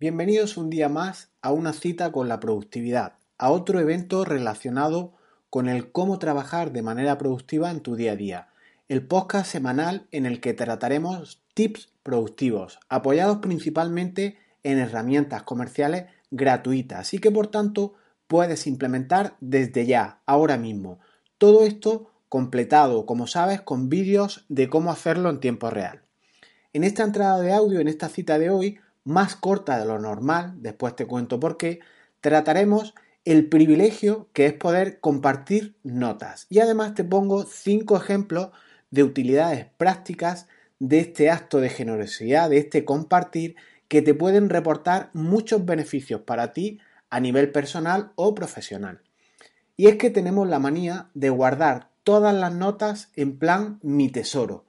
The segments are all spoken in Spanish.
Bienvenidos un día más a una cita con la productividad, a otro evento relacionado con el cómo trabajar de manera productiva en tu día a día, el podcast semanal en el que trataremos tips productivos, apoyados principalmente en herramientas comerciales gratuitas y que por tanto puedes implementar desde ya, ahora mismo. Todo esto completado, como sabes, con vídeos de cómo hacerlo en tiempo real. En esta entrada de audio, en esta cita de hoy, más corta de lo normal, después te cuento por qué, trataremos el privilegio que es poder compartir notas. Y además te pongo cinco ejemplos de utilidades prácticas de este acto de generosidad, de este compartir, que te pueden reportar muchos beneficios para ti a nivel personal o profesional. Y es que tenemos la manía de guardar todas las notas en plan mi tesoro.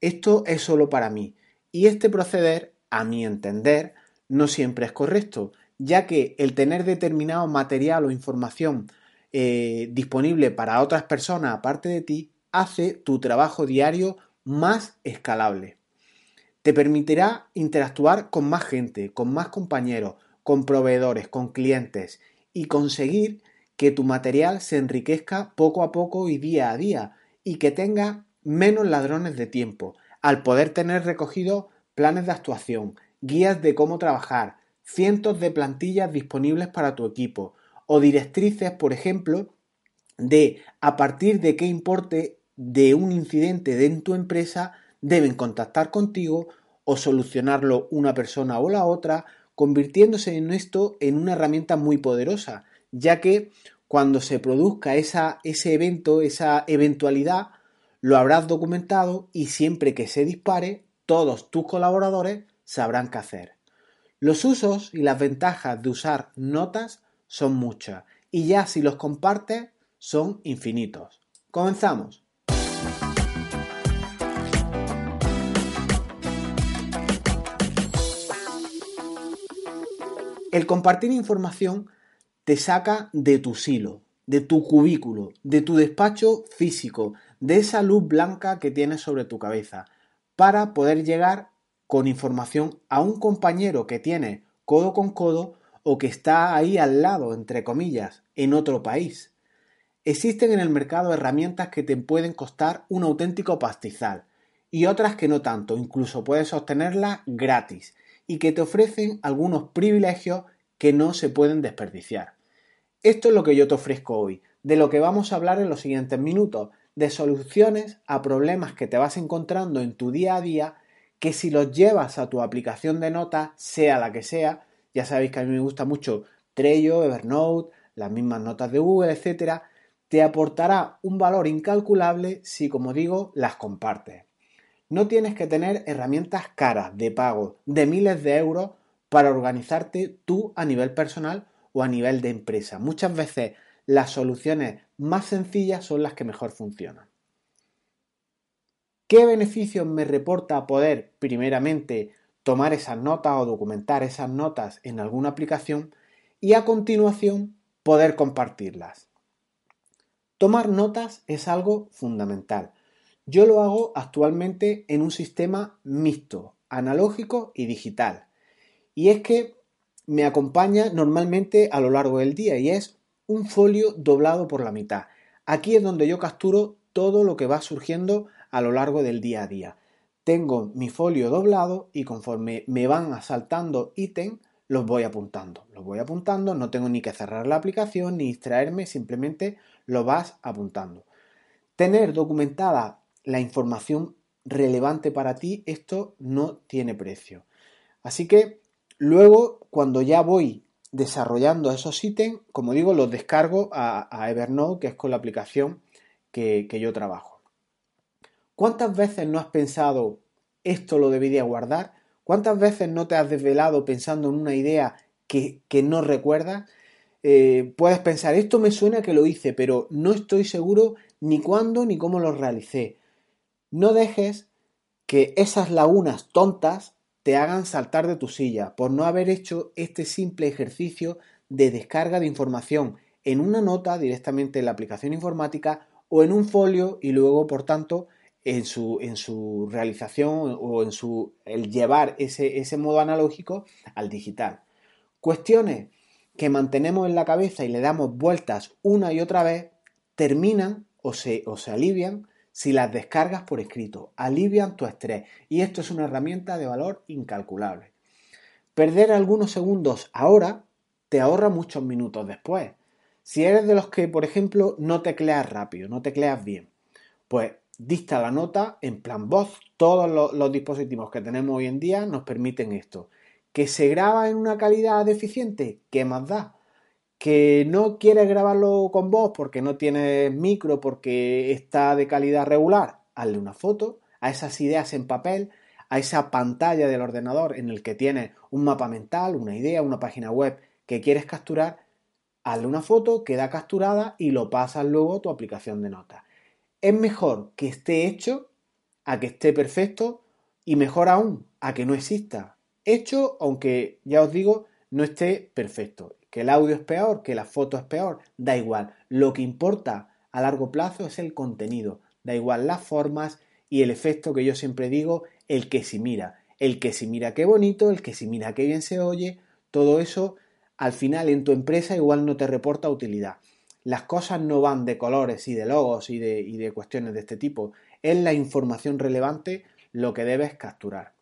Esto es solo para mí. Y este proceder a mi entender, no siempre es correcto, ya que el tener determinado material o información eh, disponible para otras personas aparte de ti hace tu trabajo diario más escalable. Te permitirá interactuar con más gente, con más compañeros, con proveedores, con clientes y conseguir que tu material se enriquezca poco a poco y día a día y que tenga menos ladrones de tiempo, al poder tener recogido planes de actuación, guías de cómo trabajar, cientos de plantillas disponibles para tu equipo o directrices, por ejemplo, de a partir de qué importe de un incidente de en tu empresa deben contactar contigo o solucionarlo una persona o la otra, convirtiéndose en esto en una herramienta muy poderosa, ya que cuando se produzca ese evento, esa eventualidad, lo habrás documentado y siempre que se dispare, todos tus colaboradores sabrán qué hacer. Los usos y las ventajas de usar notas son muchas y ya si los compartes son infinitos. Comenzamos. El compartir información te saca de tu silo, de tu cubículo, de tu despacho físico, de esa luz blanca que tienes sobre tu cabeza para poder llegar con información a un compañero que tiene codo con codo o que está ahí al lado, entre comillas, en otro país. Existen en el mercado herramientas que te pueden costar un auténtico pastizal y otras que no tanto, incluso puedes obtenerlas gratis y que te ofrecen algunos privilegios que no se pueden desperdiciar. Esto es lo que yo te ofrezco hoy, de lo que vamos a hablar en los siguientes minutos, de soluciones a problemas que te vas encontrando en tu día a día que si los llevas a tu aplicación de notas, sea la que sea, ya sabéis que a mí me gusta mucho Trello, Evernote, las mismas notas de Google, etcétera, te aportará un valor incalculable si, como digo, las compartes. No tienes que tener herramientas caras de pago de miles de euros para organizarte tú a nivel personal o a nivel de empresa. Muchas veces las soluciones más sencillas son las que mejor funcionan. ¿Qué beneficios me reporta poder, primeramente, tomar esas notas o documentar esas notas en alguna aplicación y a continuación poder compartirlas? Tomar notas es algo fundamental. Yo lo hago actualmente en un sistema mixto, analógico y digital. Y es que me acompaña normalmente a lo largo del día y es un folio doblado por la mitad. Aquí es donde yo capturo todo lo que va surgiendo a lo largo del día a día. Tengo mi folio doblado y conforme me van asaltando ítems, los voy apuntando. Los voy apuntando, no tengo ni que cerrar la aplicación ni distraerme, simplemente lo vas apuntando. Tener documentada la información relevante para ti, esto no tiene precio. Así que luego, cuando ya voy desarrollando esos ítems, como digo, los descargo a, Evernote, que es con la aplicación que, yo trabajo. ¿Cuántas veces no has pensado esto lo debería guardar? ¿Cuántas veces no te has desvelado pensando en una idea que, no recuerdas? Eh, puedes pensar, esto me suena que lo hice, pero no estoy seguro ni cuándo ni cómo lo realicé. No dejes que esas lagunas tontas te hagan saltar de tu silla por no haber hecho este simple ejercicio de descarga de información en una nota directamente en la aplicación informática o en un folio y luego, por tanto, en su, en su realización o en su el llevar ese, ese modo analógico al digital. Cuestiones que mantenemos en la cabeza y le damos vueltas una y otra vez, terminan o se, o se alivian si las descargas por escrito, alivian tu estrés y esto es una herramienta de valor incalculable. Perder algunos segundos ahora te ahorra muchos minutos después. Si eres de los que, por ejemplo, no tecleas rápido, no tecleas bien, pues dicta la nota en plan voz. Todos los, dispositivos que tenemos hoy en día nos permiten esto. ¿Que se graba en una calidad deficiente? ¿Qué más da? ¿Que no quieres grabarlo con voz porque no tienes micro, porque está de calidad regular? Hazle una foto a esas ideas en papel, a esa pantalla del ordenador en el que tienes un mapa mental, una idea, una página web que quieres capturar hazle una foto, queda capturada y lo pasas luego a tu aplicación de notas. Es mejor que esté hecho a que esté perfecto y mejor aún a que no exista. Hecho, aunque ya os digo, no esté perfecto. Que el audio es peor, que la foto es peor, da igual. Lo que importa a largo plazo es el contenido. Da igual las formas y el efecto que yo siempre digo, el que si mira. El que si mira qué bonito, el que si mira qué bien se oye, todo eso al final en tu empresa igual no te reporta utilidad. Las cosas no van de colores y de logos y de, cuestiones de este tipo. Es la información relevante lo que debes capturar.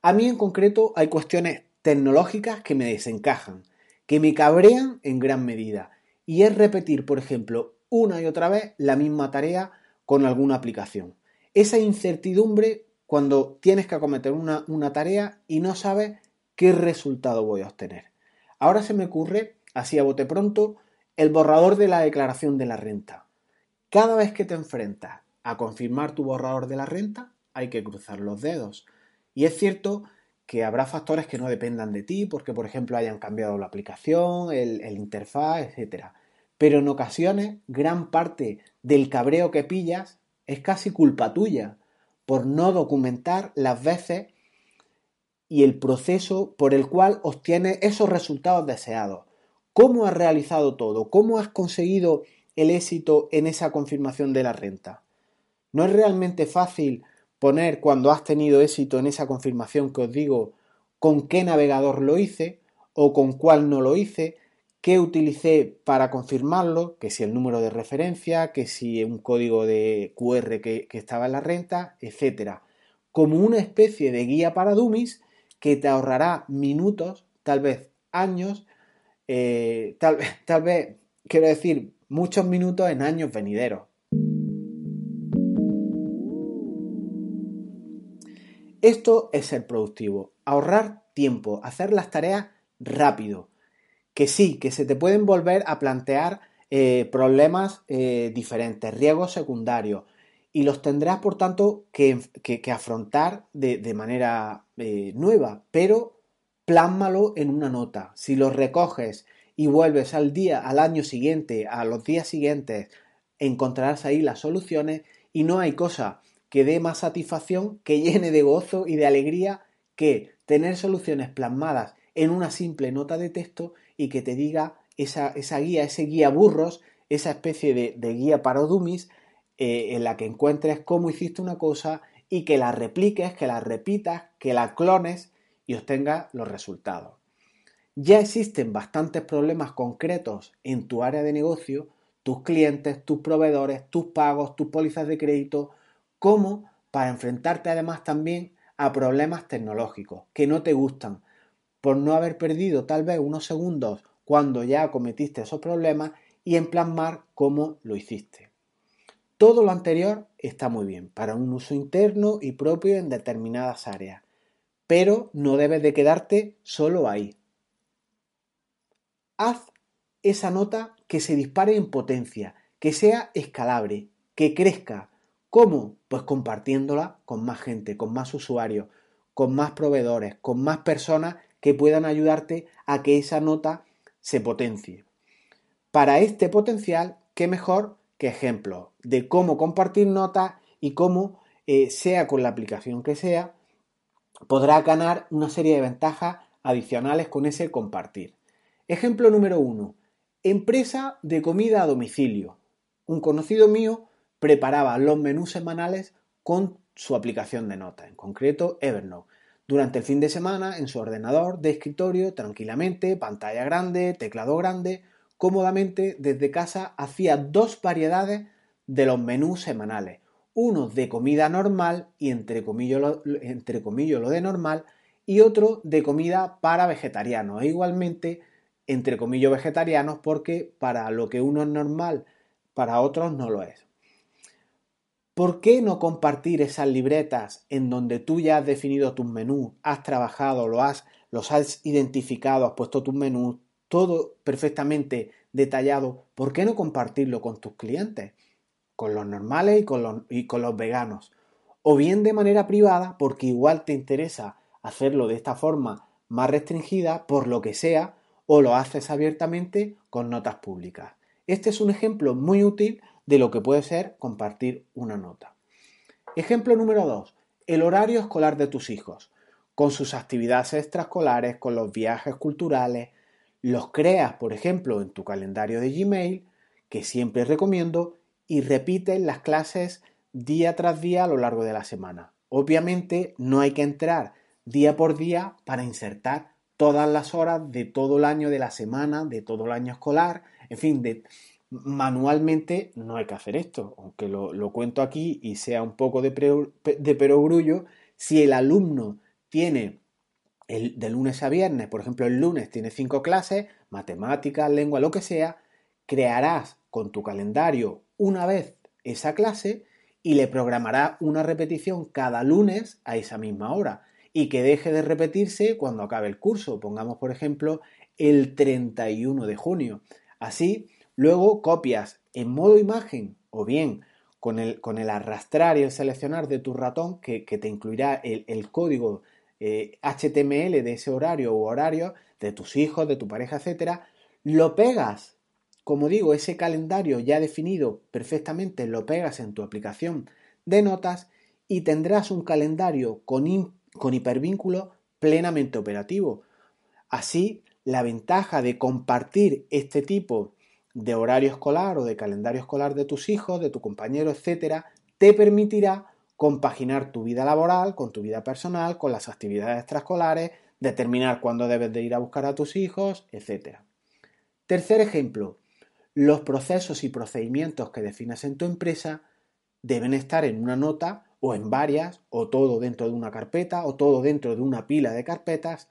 A mí en concreto hay cuestiones tecnológicas que me desencajan, que me cabrean en gran medida. Y es repetir, por ejemplo, una y otra vez la misma tarea con alguna aplicación. Esa incertidumbre cuando tienes que acometer una, una tarea y no sabes qué resultado voy a obtener. Ahora se me ocurre, así a bote pronto, el borrador de la declaración de la renta. Cada vez que te enfrentas a confirmar tu borrador de la renta, hay que cruzar los dedos. Y es cierto que habrá factores que no dependan de ti, porque por ejemplo hayan cambiado la aplicación, el, interfaz, etc. Pero en ocasiones, gran parte del cabreo que pillas es casi culpa tuya por no documentar las veces y el proceso por el cual obtienes esos resultados deseados. ¿Cómo has realizado todo? ¿Cómo has conseguido el éxito en esa confirmación de la renta? No es realmente fácil poner cuando has tenido éxito en esa confirmación que os digo con qué navegador lo hice o con cuál no lo hice, qué utilicé para confirmarlo, que si el número de referencia, que si un código de QR que, que estaba en la renta, etc. Como una especie de guía para dummies que te ahorrará minutos, tal vez años, eh, tal, tal vez, quiero decir, muchos minutos en años venideros. Esto es ser productivo, ahorrar tiempo, hacer las tareas rápido. Que sí, que se te pueden volver a plantear eh, problemas eh, diferentes, riesgos secundarios, y los tendrás, por tanto, que, afrontar de, manera eh, nueva, pero plásmalo en una nota. Si los recoges y vuelves al día, al año siguiente, a los días siguientes, encontrarás ahí las soluciones y no hay cosa que dé más satisfacción, que llene de gozo y de alegría que tener soluciones plasmadas en una simple nota de texto y que te diga esa, esa guía, ese guía burros, esa especie de, de guía para dummies eh, en la que encuentres cómo hiciste una cosa y que la repliques, que la repitas, que la clones y obtengas los resultados. Ya existen bastantes problemas concretos en tu área de negocio, tus clientes, tus proveedores, tus pagos, tus pólizas de crédito, como para enfrentarte además también a problemas tecnológicos que no te gustan, por no haber perdido tal vez unos segundos cuando ya cometiste esos problemas y en plasmar cómo lo hiciste. Todo lo anterior está muy bien para un uso interno y propio en determinadas áreas, pero no debes de quedarte solo ahí. Haz esa nota que se dispare en potencia, que sea escalable, que crezca. ¿Cómo? Pues compartiéndola con más gente, con más usuarios, con más proveedores, con más personas que puedan ayudarte a que esa nota se potencie. Para este potencial, ¿qué mejor ejemplos de cómo compartir notas y cómo, eh, sea con la aplicación que sea, podrá ganar una serie de ventajas adicionales con ese compartir. Ejemplo número uno. Empresa de comida a domicilio. Un conocido mío preparaba los menús semanales con su aplicación de notas, en concreto Evernote. durante el fin de semana en su ordenador de escritorio, tranquilamente, pantalla grande, teclado grande, cómodamente desde casa hacía dos variedades de los menús semanales. Uno de comida normal y entre comillas lo, de normal y otro de comida para vegetarianos. E igualmente entre comillas vegetarianos porque para lo que uno es normal, para otros no lo es. ¿Por qué no compartir esas libretas en donde tú ya has definido tus menús, has trabajado, lo has, los has identificado, has puesto tus menús, todo perfectamente detallado? ¿Por qué no compartirlo con tus clientes? Con los normales y con los, y con los veganos. O bien de manera privada, porque igual te interesa hacerlo de esta forma más restringida, por lo que sea, o lo haces abiertamente con notas públicas. Este es un ejemplo muy útil de lo que puede ser compartir una nota. Ejemplo número 2. El horario escolar de tus hijos, con sus actividades extraescolares, con los viajes culturales. Los creas, por ejemplo, en tu calendario de Gmail, que siempre recomiendo, y repites las clases día tras día a lo largo de la semana. Obviamente no hay que entrar día por día para insertar todas las horas de todo el año de la semana, de todo el año escolar, en fin, manualmente no hay que hacer esto, aunque lo, cuento aquí y sea un poco de, de perogrullo, si el alumno tiene el, de lunes a viernes, por ejemplo el lunes tiene cinco clases, matemáticas, lengua, lo que sea, crearás con tu calendario una vez esa clase y le programarás una repetición cada lunes a esa misma hora y que deje de repetirse cuando acabe el curso, pongamos por ejemplo el 31 de junio. Así Luego copias en modo imagen o bien con el, arrastrar y el seleccionar de tu ratón que, te incluirá el, código HTML eh, de ese horario o horario de tus hijos, de tu pareja, etcétera, lo pegas, como digo, ese calendario ya definido perfectamente, lo pegas en tu aplicación de notas y tendrás un calendario con, con hipervínculo plenamente operativo. Así, la ventaja de compartir este tipo de horario escolar o de calendario escolar de tus hijos, de tu compañero, etcétera, te permitirá compaginar tu vida laboral con tu vida personal, con las actividades extraescolares, determinar cuándo debes de ir a buscar a tus hijos, etcétera. Tercer ejemplo, los procesos y procedimientos que definas en tu empresa deben estar en una nota o en varias, o todo dentro de una carpeta, o todo dentro de una pila de carpetas,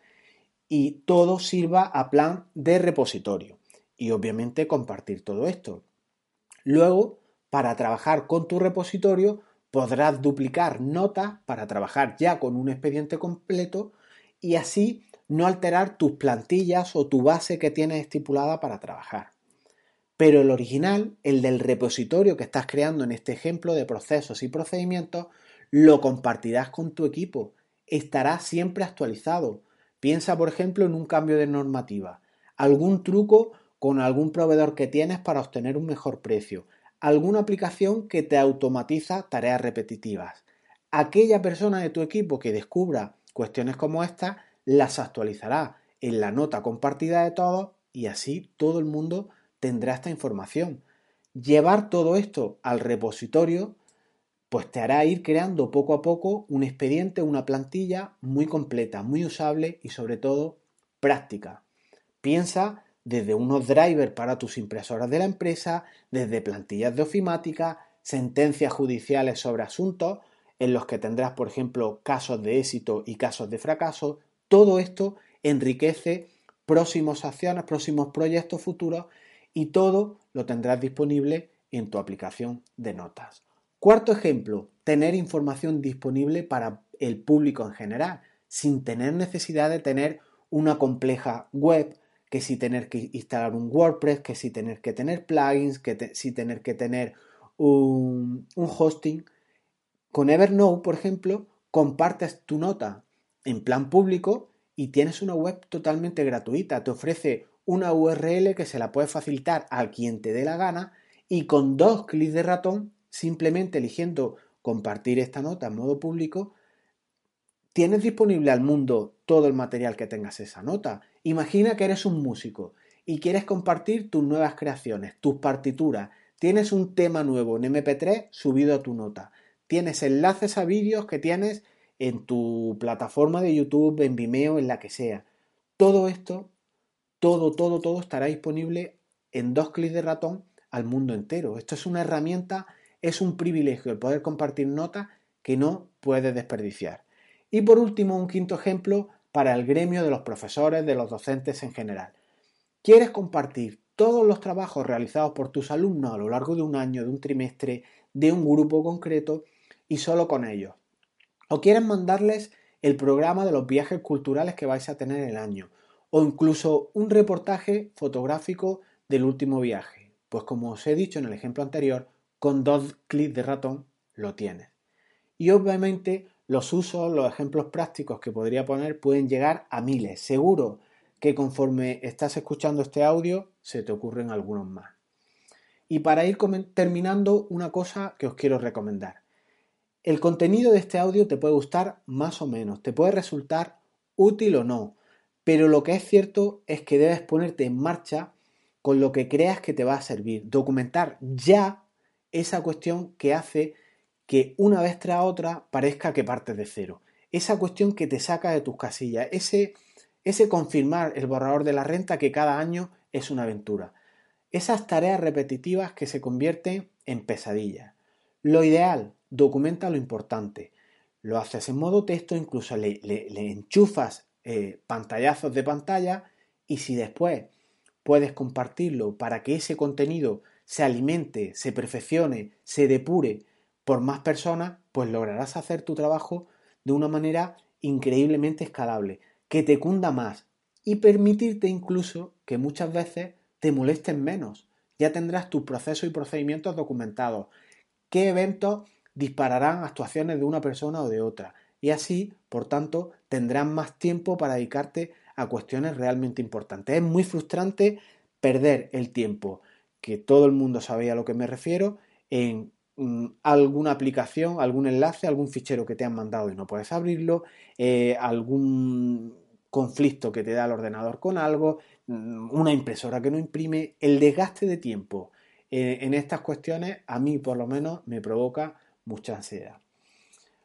y todo sirva a plan de repositorio y obviamente compartir todo esto. Luego, para trabajar con tu repositorio, podrás duplicar notas para trabajar ya con un expediente completo y así no alterar tus plantillas o tu base que tienes estipulada para trabajar. Pero el original, el del repositorio que estás creando en este ejemplo de procesos y procedimientos, lo compartirás con tu equipo. Estará siempre actualizado. Piensa, por ejemplo, en un cambio de normativa, algún truco con algún proveedor que tienes para obtener un mejor precio, alguna aplicación que te automatiza tareas repetitivas. Aquella persona de tu equipo que descubra cuestiones como esta, las actualizará en la nota compartida de todos y así todo el mundo tendrá esta información. Llevar todo esto al repositorio pues te hará ir creando poco a poco un expediente, una plantilla muy completa, muy usable y sobre todo práctica. Piensa desde unos drivers para tus impresoras de la empresa, desde plantillas de ofimática, sentencias judiciales sobre asuntos en los que tendrás, por ejemplo, casos de éxito y casos de fracaso. Todo esto enriquece próximas acciones, próximos proyectos futuros y todo lo tendrás disponible en tu aplicación de notas. Cuarto ejemplo, tener información disponible para el público en general, sin tener necesidad de tener una compleja web que si tener que instalar un WordPress, que si tener que tener plugins, que si tener que tener un, hosting. Con Evernote, por ejemplo, compartes tu nota en plan público y tienes una web totalmente gratuita. Te ofrece una URL que se la puedes facilitar a quien te dé la gana y con dos clics de ratón, simplemente eligiendo compartir esta nota en modo público, tienes disponible al mundo todo el material que tengas esa nota. Imagina que eres un músico y quieres compartir tus nuevas creaciones, tus partituras. Tienes un tema nuevo en MP3 subido a tu nota. Tienes enlaces a vídeos que tienes en tu plataforma de YouTube, en Vimeo, en la que sea. Todo esto, todo, todo, todo estará disponible en dos clics de ratón al mundo entero. Esto es una herramienta, es un privilegio el poder compartir notas que no puedes desperdiciar. Y por último, un quinto ejemplo para el gremio de los profesores, de los docentes en general. ¿Quieres compartir todos los trabajos realizados por tus alumnos a lo largo de un año, de un trimestre, de un grupo concreto y solo con ellos? ¿O quieres mandarles el programa de los viajes culturales que vais a tener el año? ¿O incluso un reportaje fotográfico del último viaje? Pues como os he dicho en el ejemplo anterior, con dos clics de ratón lo tienes. Y obviamente los usos, los ejemplos prácticos que podría poner pueden llegar a miles. Seguro que conforme estás escuchando este audio se te ocurren algunos más. Y para ir terminando, una cosa que os quiero recomendar. El contenido de este audio te puede gustar más o menos, te puede resultar útil o no, pero lo que es cierto es que debes ponerte en marcha con lo que creas que te va a servir, documentar ya esa cuestión que hace que una vez tras otra parezca que partes de cero. Esa cuestión que te saca de tus casillas, ese, ese confirmar el borrador de la renta que cada año es una aventura. Esas tareas repetitivas que se convierten en pesadillas. Lo ideal, documenta lo importante. Lo haces en modo texto, incluso le, enchufas eh, pantallazos de pantalla y si después puedes compartirlo para que ese contenido se alimente, se perfeccione, se depure por más personas, pues lograrás hacer tu trabajo de una manera increíblemente escalable, que te cunda más y permitirte incluso que muchas veces te molesten menos. Ya tendrás tus procesos y procedimientos documentados, qué eventos dispararán actuaciones de una persona o de otra. Y así, por tanto, tendrás más tiempo para dedicarte a cuestiones realmente importantes. Es muy frustrante perder el tiempo, que todo el mundo sabía a lo que me refiero, en Mm, alguna aplicación, algún enlace, algún fichero que te han mandado y no puedes abrirlo, eh, algún conflicto que te da el ordenador con algo, mm, una impresora que no imprime, el desgaste de tiempo eh, en estas cuestiones a mí por lo menos me provoca mucha ansiedad.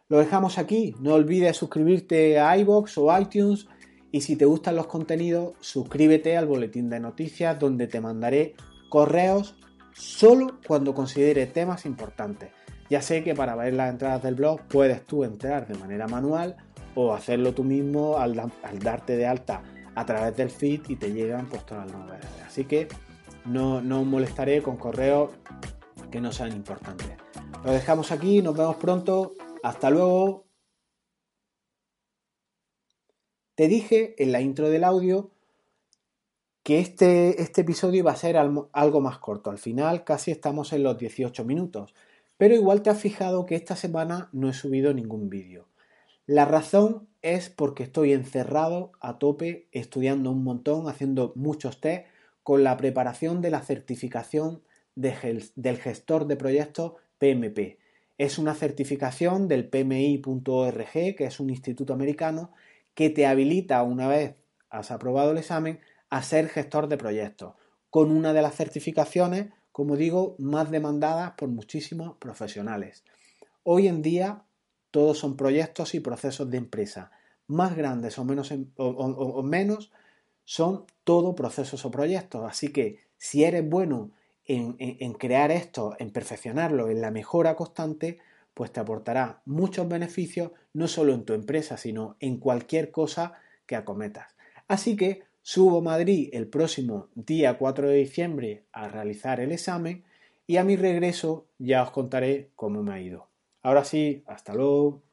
Lo dejamos aquí, no olvides suscribirte a iBox o iTunes y si te gustan los contenidos, suscríbete al boletín de noticias donde te mandaré correos solo cuando considere temas importantes. Ya sé que para ver las entradas del blog puedes tú entrar de manera manual o hacerlo tú mismo al, darte de alta a través del feed y te llegan pues todas las novedades. Así que no, no os molestaré con correos que no sean importantes. Lo dejamos aquí, nos vemos pronto. Hasta luego. Te dije en la intro del audio que este, este episodio iba a ser algo más corto. Al final casi estamos en los 18 minutos. Pero igual te has fijado que esta semana no he subido ningún vídeo. La razón es porque estoy encerrado a tope estudiando un montón, haciendo muchos test con la preparación de la certificación del gestor de proyectos PMP. Es una certificación del PMI.org, que es un instituto americano, que te habilita una vez has aprobado el examen a ser gestor de proyectos, con una de las certificaciones, como digo, más demandadas por muchísimos profesionales. Hoy en día todos son proyectos y procesos de empresa, más grandes o menos, o, menos son todo procesos o proyectos. Así que si eres bueno en, en, crear esto, en perfeccionarlo, en la mejora constante, pues te aportará muchos beneficios, no solo en tu empresa, sino en cualquier cosa que acometas. Así que Subo a Madrid el próximo día 4 de diciembre a realizar el examen y a mi regreso ya os contaré cómo me ha ido. Ahora sí, hasta luego.